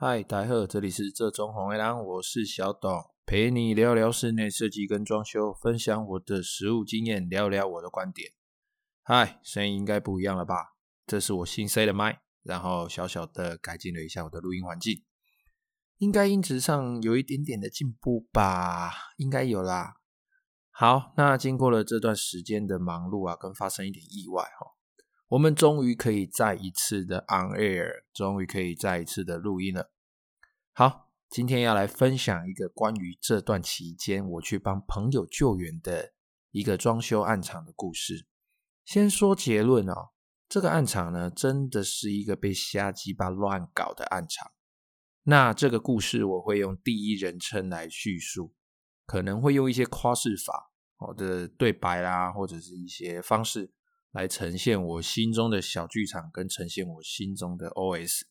嗨，大家好，这里是这装潢的人，我是小董，陪你聊聊室内设计跟装修，分享我的实务经验，聊聊我的观点。嗨，声音应该不一样了吧？这是我新塞的麦，然后小小的改进了一下我的录音环境，应该音质上有一点点的进步吧？应该有啦。好，那经过了这段时间的忙碌啊，跟发生一点意外哈。我们终于可以再一次的 on air，终于可以再一次的录音了。好，今天要来分享一个关于这段期间我去帮朋友救援的一个装修案场的故事。先说结论哦，这个案场呢，真的是一个被瞎鸡巴乱搞的案场。那这个故事我会用第一人称来叙述，可能会用一些夸饰法，我的对白啦，或者是一些方式。来呈现我心中的小剧场，跟呈现我心中的 OS。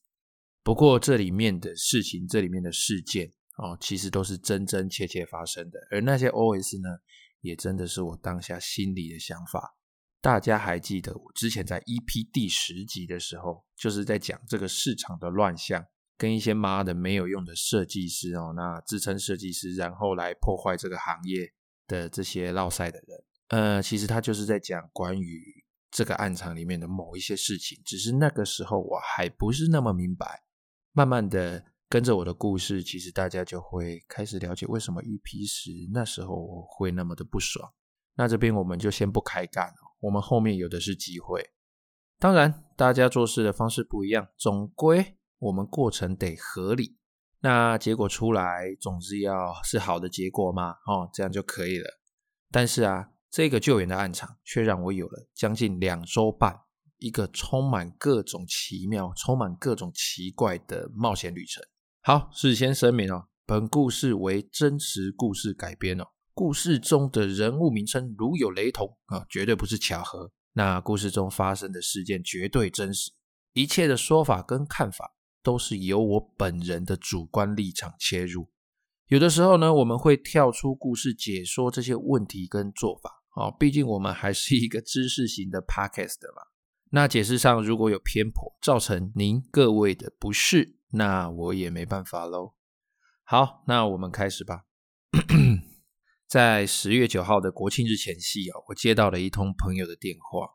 不过这里面的事情，这里面的事件哦，其实都是真真切切发生的。而那些 OS 呢，也真的是我当下心里的想法。大家还记得我之前在 EP 第十集的时候，就是在讲这个市场的乱象，跟一些妈的没有用的设计师哦，那自称设计师，然后来破坏这个行业的这些烙赛的人。呃，其实他就是在讲关于。这个暗场里面的某一些事情，只是那个时候我还不是那么明白。慢慢的跟着我的故事，其实大家就会开始了解为什么 EP10 那时候我会那么的不爽。那这边我们就先不开干，我们后面有的是机会。当然，大家做事的方式不一样，总归我们过程得合理。那结果出来，总之要是好的结果嘛，哦，这样就可以了。但是啊。这个救援的案场却让我有了将近两周半，一个充满各种奇妙、充满各种奇怪的冒险旅程。好，事先声明哦，本故事为真实故事改编哦。故事中的人物名称如有雷同啊，绝对不是巧合。那故事中发生的事件绝对真实，一切的说法跟看法都是由我本人的主观立场切入。有的时候呢，我们会跳出故事解说这些问题跟做法。哦，毕竟我们还是一个知识型的 podcast 嘛。那解释上如果有偏颇，造成您各位的不适，那我也没办法喽。好，那我们开始吧。在十月九号的国庆日前夕啊，我接到了一通朋友的电话。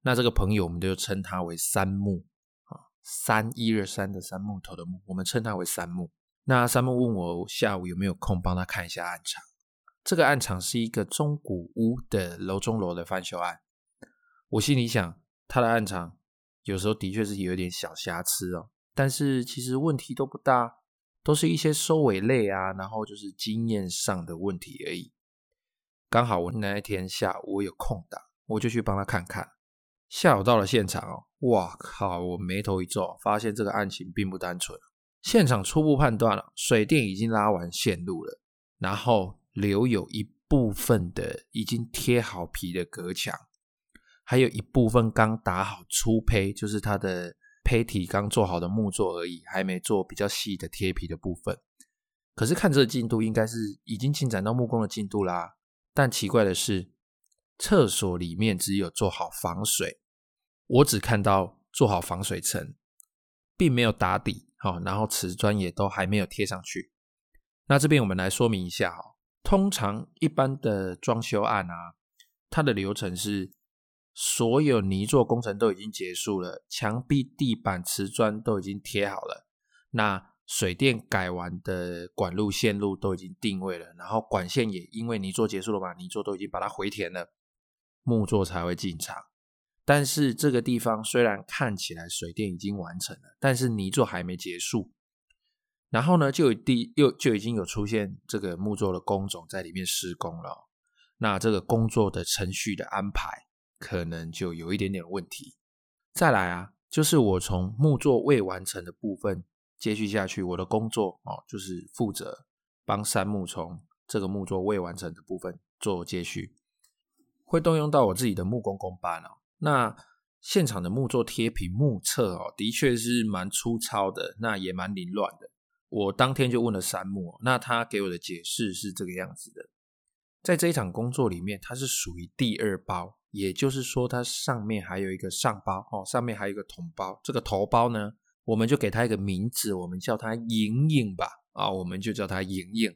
那这个朋友，我们就称他为三木啊，三一二三的三木头的木，我们称他为三木。那三木问我下午有没有空帮他看一下案场。这个案场是一个中古屋的楼中楼的翻修案，我心里想，他的案场有时候的确是有点小瑕疵哦，但是其实问题都不大，都是一些收尾类啊，然后就是经验上的问题而已。刚好我那一天下午有空档，我就去帮他看看。下午到了现场哦，哇靠！我眉头一皱，发现这个案情并不单纯。现场初步判断了，水电已经拉完线路了，然后。留有一部分的已经贴好皮的隔墙，还有一部分刚打好粗胚，就是它的胚体刚做好的木作而已，还没做比较细的贴皮的部分。可是看这个进度，应该是已经进展到木工的进度啦。但奇怪的是，厕所里面只有做好防水，我只看到做好防水层，并没有打底。好，然后瓷砖也都还没有贴上去。那这边我们来说明一下哈。通常一般的装修案啊，它的流程是所有泥作工程都已经结束了，墙壁、地板、瓷砖都已经贴好了，那水电改完的管路线路都已经定位了，然后管线也因为泥作结束了嘛，泥作都已经把它回填了，木作才会进场。但是这个地方虽然看起来水电已经完成了，但是泥作还没结束。然后呢，就有第又就已经有出现这个木作的工种在里面施工了。那这个工作的程序的安排可能就有一点点问题。再来啊，就是我从木作未完成的部分接续下去，我的工作哦，就是负责帮三木从这个木作未完成的部分做接续，会动用到我自己的木工工班哦。那现场的木作贴皮目测哦，的确是蛮粗糙的，那也蛮凌乱的。我当天就问了三木，那他给我的解释是这个样子的，在这一场工作里面，它是属于第二包，也就是说，它上面还有一个上包哦，上面还有一个统包，这个头包呢我们就给他一个名字，我们叫他莹莹吧。啊，我们就叫他莹莹。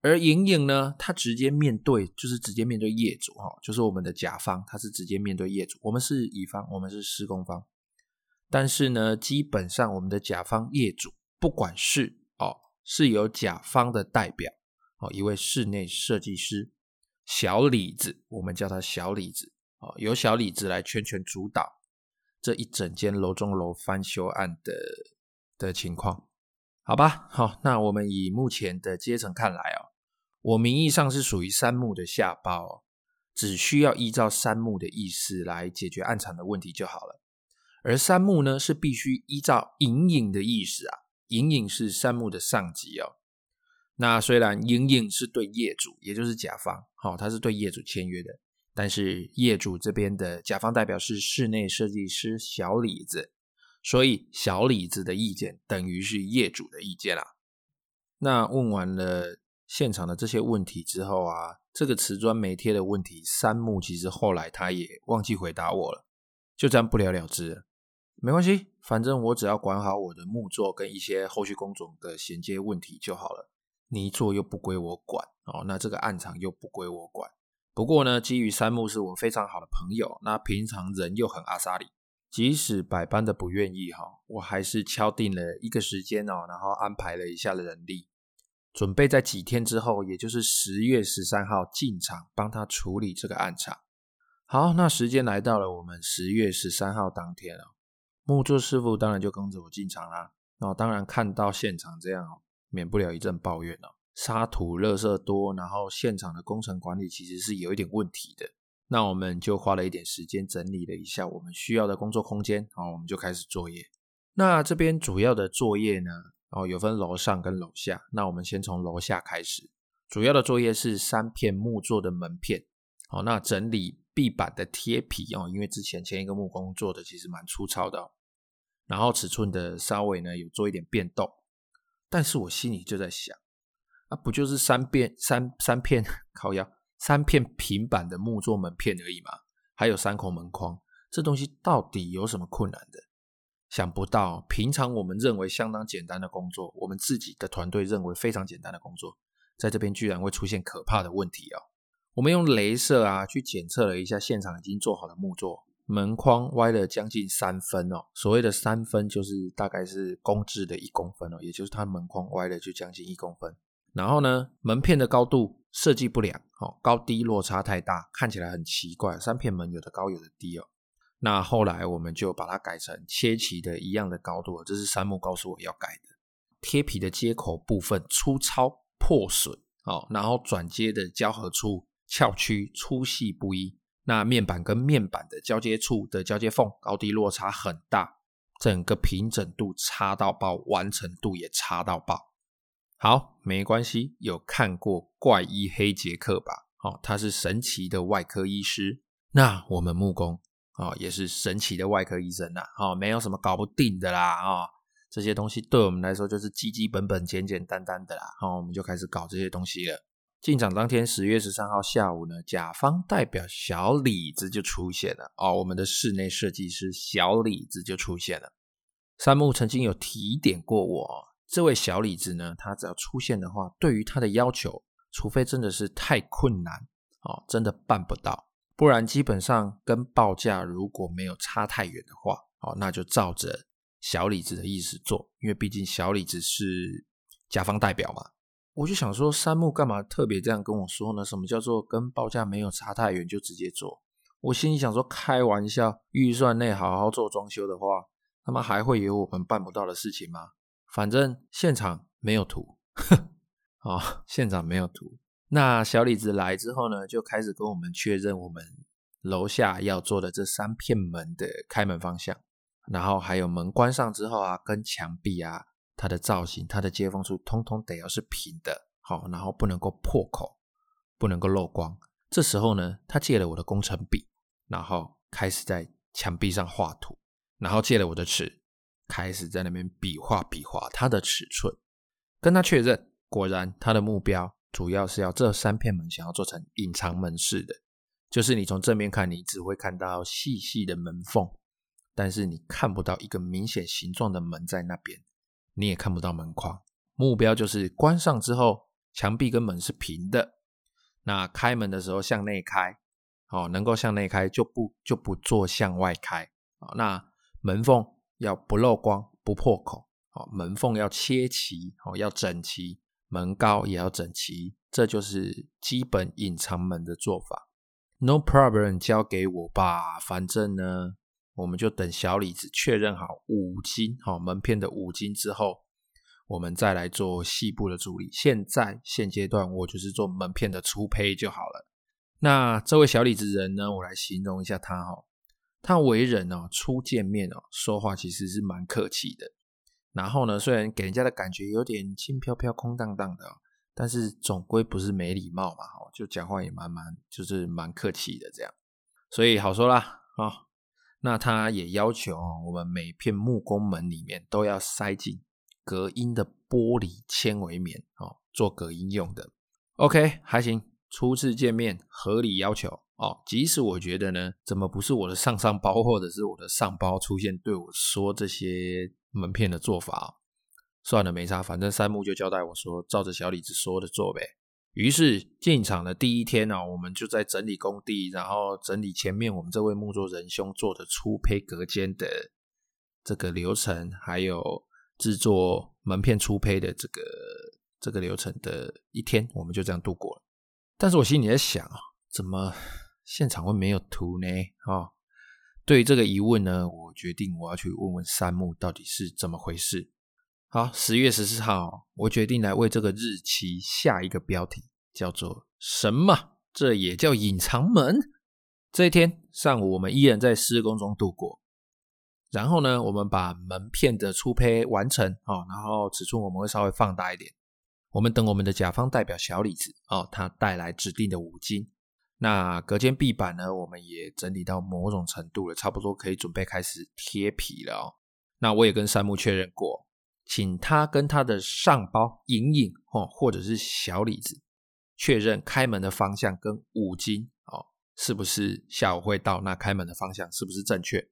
而莹莹呢，他直接面对，就是直接面对业主哈，就是我们的甲方，他是直接面对业主。我们是乙方，我们是施工方。但是呢，基本上我们的甲方业主，不管是哦，是由甲方的代表哦，一位室内设计师小李子，我们叫他小李子哦，由小李子来全权主导这一整间楼中楼翻修案的的情况，好吧？好，那我们以目前的阶层看来哦，我名义上是属于三木的下包哦，只需要依照三木的意思来解决案场的问题就好了。而三木呢，是必须依照隐隐的意思啊，莹莹是三木的上级哦。那虽然莹莹是对业主，也就是甲方，好、哦，他是对业主签约的，但是业主这边的甲方代表是室内设计师小李子，所以小李子的意见等于是业主的意见啦。那问完了现场的这些问题之后啊，这个瓷砖没贴的问题，三木其实后来他也忘记回答我了，就这样不了了之了。没关系，反正我只要管好我的木作跟一些后续工种的衔接问题就好了。泥作又不归我管哦，那这个暗场又不归我管。不过呢，基于三木是我非常好的朋友，那平常人又很阿莎里，即使百般的不愿意哈，我还是敲定了一个时间哦，然后安排了一下人力，准备在几天之后，也就是十月十三号进场帮他处理这个暗场。好，那时间来到了我们十月十三号当天了。木作师傅当然就跟着我进场啦。哦，当然看到现场这样哦，免不了一阵抱怨哦。沙土、垃圾多，然后现场的工程管理其实是有一点问题的。那我们就花了一点时间整理了一下我们需要的工作空间，好，我们就开始作业。那这边主要的作业呢，哦，有分楼上跟楼下。那我们先从楼下开始，主要的作业是三片木作的门片。好，那整理壁板的贴皮哦，因为之前前一个木工做的其实蛮粗糙的哦。然后尺寸的稍微呢有做一点变动，但是我心里就在想，啊不就是三片三三片靠腰三片平板的木作门片而已嘛，还有三孔门框，这东西到底有什么困难的？想不到，平常我们认为相当简单的工作，我们自己的团队认为非常简单的工作，在这边居然会出现可怕的问题哦。我们用镭射啊去检测了一下现场已经做好的木座。门框歪了将近三分哦，所谓的三分就是大概是公制的一公分哦，也就是它门框歪了就将近一公分。然后呢，门片的高度设计不良哦，高低落差太大，看起来很奇怪。三片门有的高有的低哦。那后来我们就把它改成切齐的一样的高度，这是三木告诉我要改的。贴皮的接口部分粗糙破损哦，然后转接的胶合处翘曲粗细不一。那面板跟面板的交接处的交接缝高低落差很大，整个平整度差到爆，完成度也差到爆。好，没关系，有看过怪医黑杰克吧？哦，他是神奇的外科医师。那我们木工哦，也是神奇的外科医生呐。哦，没有什么搞不定的啦。哦，这些东西对我们来说就是基基本本、简简单单的啦。哦，我们就开始搞这些东西了。进场当天，十月十三号下午呢，甲方代表小李子就出现了哦，我们的室内设计师小李子就出现了。三木曾经有提点过我，这位小李子呢，他只要出现的话，对于他的要求，除非真的是太困难哦，真的办不到，不然基本上跟报价如果没有差太远的话，哦，那就照着小李子的意思做，因为毕竟小李子是甲方代表嘛。我就想说，三木干嘛特别这样跟我说呢？什么叫做跟报价没有差太远就直接做？我心里想说，开玩笑，预算内好好做装修的话，他们还会有我们办不到的事情吗？反正现场没有图，哼，啊，现场没有图。那小李子来之后呢，就开始跟我们确认我们楼下要做的这三片门的开门方向，然后还有门关上之后啊，跟墙壁啊。它的造型，它的接缝处，通通得要是平的，好，然后不能够破口，不能够漏光。这时候呢，他借了我的工程笔，然后开始在墙壁上画图，然后借了我的尺，开始在那边比划比划它的尺寸，跟他确认，果然他的目标主要是要这三片门想要做成隐藏门式的，就是你从正面看，你只会看到细细的门缝，但是你看不到一个明显形状的门在那边，你也看不到门框。目标就是关上之后，墙壁跟门是平的。那开门的时候向内开，哦，能够向内开就不就不做向外开。哦，那门缝要不漏光不破口，哦，门缝要切齐，哦，要整齐，门高也要整齐，这就是基本隐藏门的做法。No problem，交给我吧，反正呢。我们就等小李子确认好五金，好门片的五金之后，我们再来做细部的处理。现在现阶段，我就是做门片的粗胚就好了。那这位小李子人呢，我来形容一下他哈，他为人哦，初见面哦，说话其实是蛮客气的。然后呢，虽然给人家的感觉有点轻飘飘、空荡荡的，但是总归不是没礼貌嘛，就讲话也蛮蛮，就是蛮客气的这样。所以好说啦，啊。那他也要求我们每片木工门里面都要塞进隔音的玻璃纤维棉哦，做隔音用的。OK，还行，初次见面合理要求哦。即使我觉得呢，怎么不是我的上上包或者是我的上包出现对我说这些门片的做法，算了，没差，反正山木就交代我说，照着小李子说的做呗。于是进场的第一天呢、我们就在整理工地，然后整理前面我们这位木作仁兄做的粗胚隔间的这个流程，还有制作门片粗胚的这个这个流程的一天，我们就这样度过了。但是我心里在想啊，怎么现场会没有图呢？啊，对于这个疑问呢，我决定我要去问问山木到底是怎么回事。好，十月十四号，我决定来为这个日期下一个标题，叫做“什么？这也叫隐藏门？”这一天上午，我们依然在施工中度过。然后呢，我们把门片的粗胚完成啊，然后尺寸我们会稍微放大一点。我们等我们的甲方代表小李子哦，他带来指定的五金。那隔间壁板呢，我们也整理到某种程度了，差不多可以准备开始贴皮了哦。那我也跟山木确认过。请他跟他的上包隐隐哦，或者是小李子确认开门的方向跟五金哦，是不是下午会到？那开门的方向是不是正确？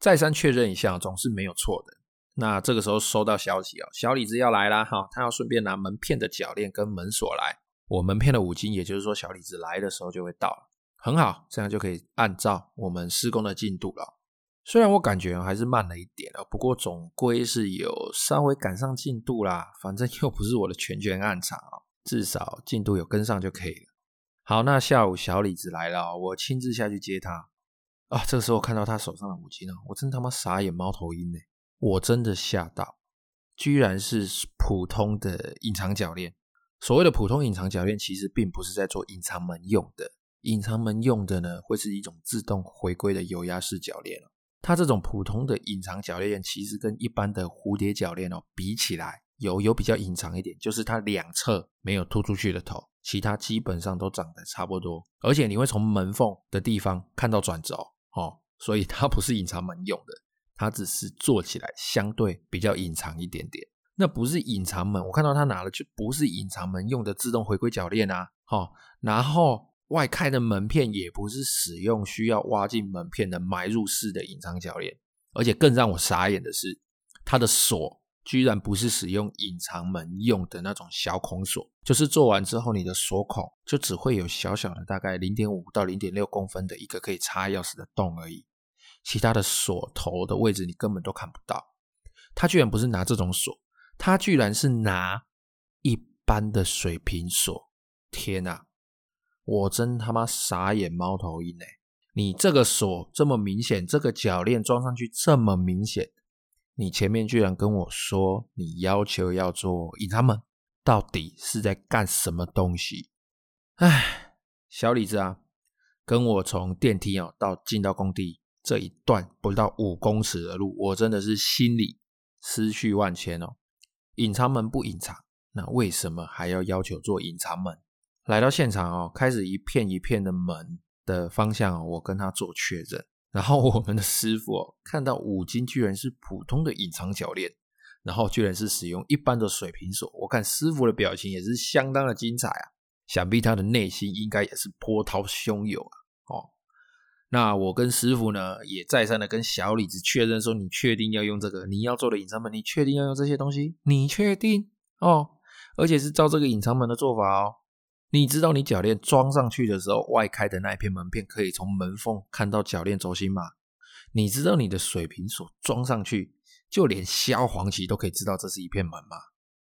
再三确认一下，总是没有错的。那这个时候收到消息哦，小李子要来啦哈，他要顺便拿门片的铰链跟门锁来。我门片的五金，也就是说小李子来的时候就会到了。很好，这样就可以按照我们施工的进度了。虽然我感觉还是慢了一点啊，不过总归是有稍微赶上进度啦。反正又不是我的全权暗场，至少进度有跟上就可以了。好，那下午小李子来了，我亲自下去接他。啊，这个时候看到他手上的武器呢，我真他妈傻眼猫头鹰呢！我真的吓到，居然是普通的隐藏铰链。所谓的普通隐藏铰链，其实并不是在做隐藏门用的。隐藏门用的呢，会是一种自动回归的油压式铰链哦。它这种普通的隐藏鉸链，其实跟一般的蝴蝶鉸链哦比起来，有有比较隐藏一点，就是它两侧没有突出去的头，其他基本上都长得差不多。而且你会从门缝的地方看到转轴哦，所以它不是隐藏门用的，它只是做起来相对比较隐藏一点点。那不是隐藏门，我看到他拿了就不是隐藏门用的自动回归鉸链啊，哦，然后。外开的门片也不是使用需要挖进门片的埋入式的隐藏铰链，而且更让我傻眼的是，它的锁居然不是使用隐藏门用的那种小孔锁，就是做完之后你的锁孔就只会有小小的大概零点五到零点六公分的一个可以插钥匙的洞而已，其他的锁头的位置你根本都看不到。他居然不是拿这种锁，他居然是拿一般的水平锁！天哪！我真他妈傻眼猫头鹰哎！你这个锁这么明显，这个铰链装上去这么明显，你前面居然跟我说你要求要做隐藏门，到底是在干什么东西？哎，小李子啊，跟我从电梯哦到进到工地这一段不到五公尺的路，我真的是心里思绪万千哦。隐藏门不隐藏，那为什么还要要求做隐藏门？来到现场哦，开始一片一片的门的方向，我跟他做确认。然后我们的师傅哦，看到五金居然是普通的隐藏铰链，然后居然是使用一般的水平锁。我看师傅的表情也是相当的精彩啊，想必他的内心应该也是波涛汹涌啊。哦，那我跟师傅呢，也再三的跟小李子确认说，你确定要用这个？你要做的隐藏门，你确定要用这些东西？你确定哦？而且是照这个隐藏门的做法哦。你知道你鉸链装上去的时候，外开的那一片门片可以从门缝看到鉸链轴心吗？你知道你的水平锁装上去，就连萧煌奇都可以知道这是一片门吗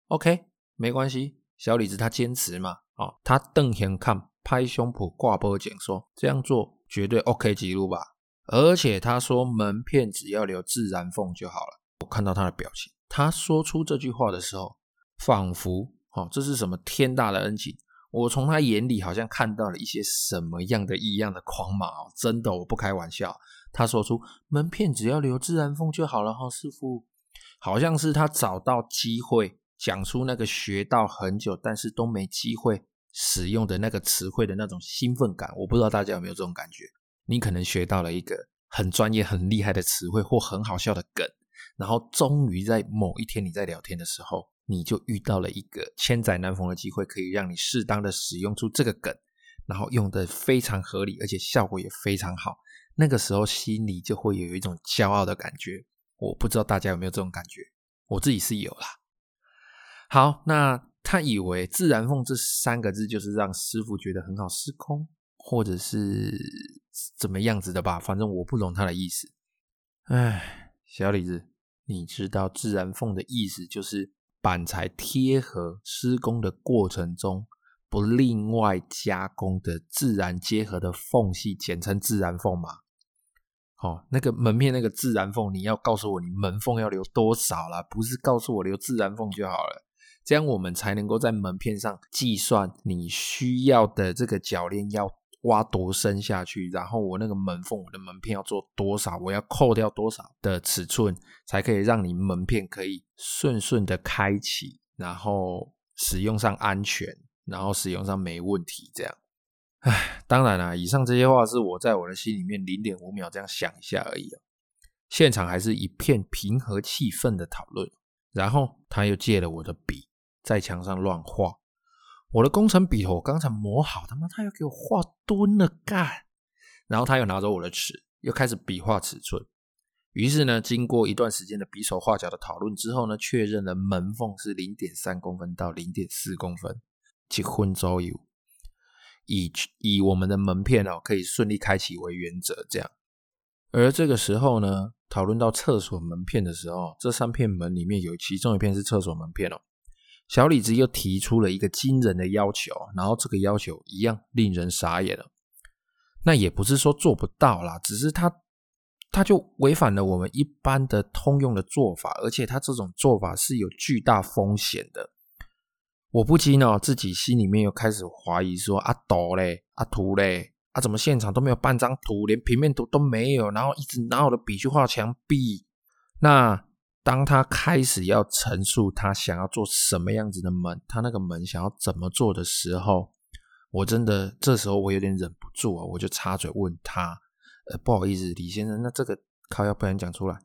？OK，没关系，小李子他坚持嘛，哦，他瞪眼看，拍胸脯挂波讲说这样做绝对 OK 记录吧。而且他说门片只要留自然缝就好了。我看到他的表情，他说出这句话的时候，仿佛哦，这是什么天大的恩情。我从他眼里好像看到了一些什么样的异样的狂马哦，真的，我不开玩笑。他说出门片只要留自然风就好了哈，师傅，好像是他找到机会讲出那个学到很久但是都没机会使用的那个词汇的那种兴奋感。我不知道大家有没有这种感觉？你可能学到了一个很专业、很厉害的词汇或很好笑的梗，然后终于在某一天你在聊天的时候。你就遇到了一个千载难逢的机会，可以让你适当的使用出这个梗，然后用得非常合理，而且效果也非常好。那个时候心里就会有一种骄傲的感觉。我不知道大家有没有这种感觉，我自己是有啦。好，那他以为“自然缝”这三个字就是让师傅觉得很好施工，或者是怎么样子的吧？反正我不懂他的意思。哎，小李子，你知道“自然缝”的意思就是？板材贴合施工的过程中，不另外加工的自然结合的缝隙，简称自然缝嘛。哦，那个门片那个自然缝，你要告诉我你门缝要留多少啦，不是告诉我留自然缝就好了。这样我们才能够在门片上计算你需要的这个铰链要挖多深下去，然后我那个门缝，我的门片要做多少，我要扣掉多少的尺寸，才可以让你门片可以顺顺的开启，然后使用上安全，然后使用上没问题。这样，唉，当然啦，以上这些话是我在我的心里面零点五秒这样想一下而已啊。现场还是一片平和气氛的讨论，然后他又借了我的笔，在墙上乱画。我的工程笔头刚才磨好，他妈他又给我画墩了干，然后他又拿走我的尺，又开始比划尺寸。于是呢，经过一段时间的比手画脚的讨论之后呢，确认了门缝是零点三公分到零点四公分，七分左右。以以我们的门片哦可以顺利开启为原则，这样。而这个时候呢，讨论到厕所门片的时候，这三片门里面有其中一片是厕所门片哦。小李子又提出了一个惊人的要求，然后这个要求一样令人傻眼了。那也不是说做不到啦，只是他他就违反了我们一般的通用的做法，而且他这种做法是有巨大风险的。我不禁呢，自己心里面又开始怀疑说：阿斗嘞，阿图嘞，啊怎么现场都没有半张图，连平面图都没有，然后一直拿我的笔去画墙壁，那。当他开始要陈述他想要做什么样子的门，他那个门想要怎么做的时候，我真的这时候我有点忍不住啊，我就插嘴问他：“呃，不好意思，李先生，那这个靠要不然讲出来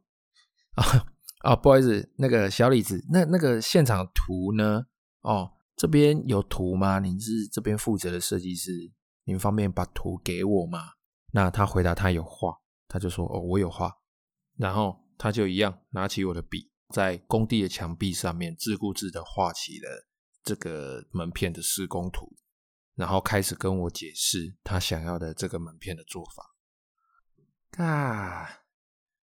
啊啊，不好意思，那个小李子，那那个现场图呢？哦，这边有图吗？您是这边负责的设计师，您方便把图给我吗？”那他回答他有画，他就说：“哦，我有画。”然后。他就一样拿起我的笔，在工地的墙壁上面自顾自的画起了这个门片的施工图，然后开始跟我解释他想要的这个门片的做法。啊，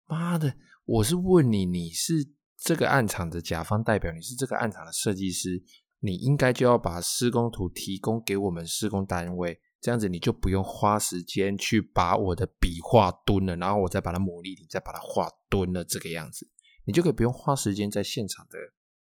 妈的！我是问你，你是这个案场的甲方代表，你是这个案场的设计师，你应该就要把施工图提供给我们施工单位。这样子你就不用花时间去把我的笔画蹲了，然后我再把它磨砺，你再把它画蹲了，这个样子，你就可以不用花时间在现场的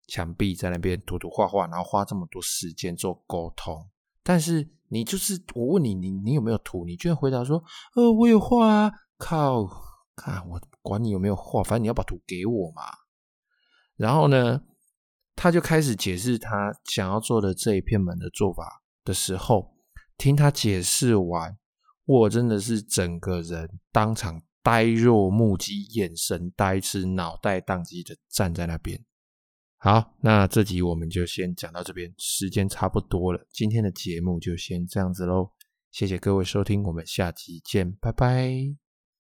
墙壁在那边涂涂画画，然后花这么多时间做沟通。但是你就是我问你，你你有没有图？你居然回答说，呃，我有画啊！靠，看我管你有没有画，反正你要把图给我嘛。然后呢，他就开始解释他想要做的这一片门的做法的时候。听他解释完，我真的是整个人当场呆若木鸡，眼神呆滞，脑袋宕机的站在那边。好，那这集我们就先讲到这边，时间差不多了，今天的节目就先这样子喽。谢谢各位收听，我们下集见，拜拜。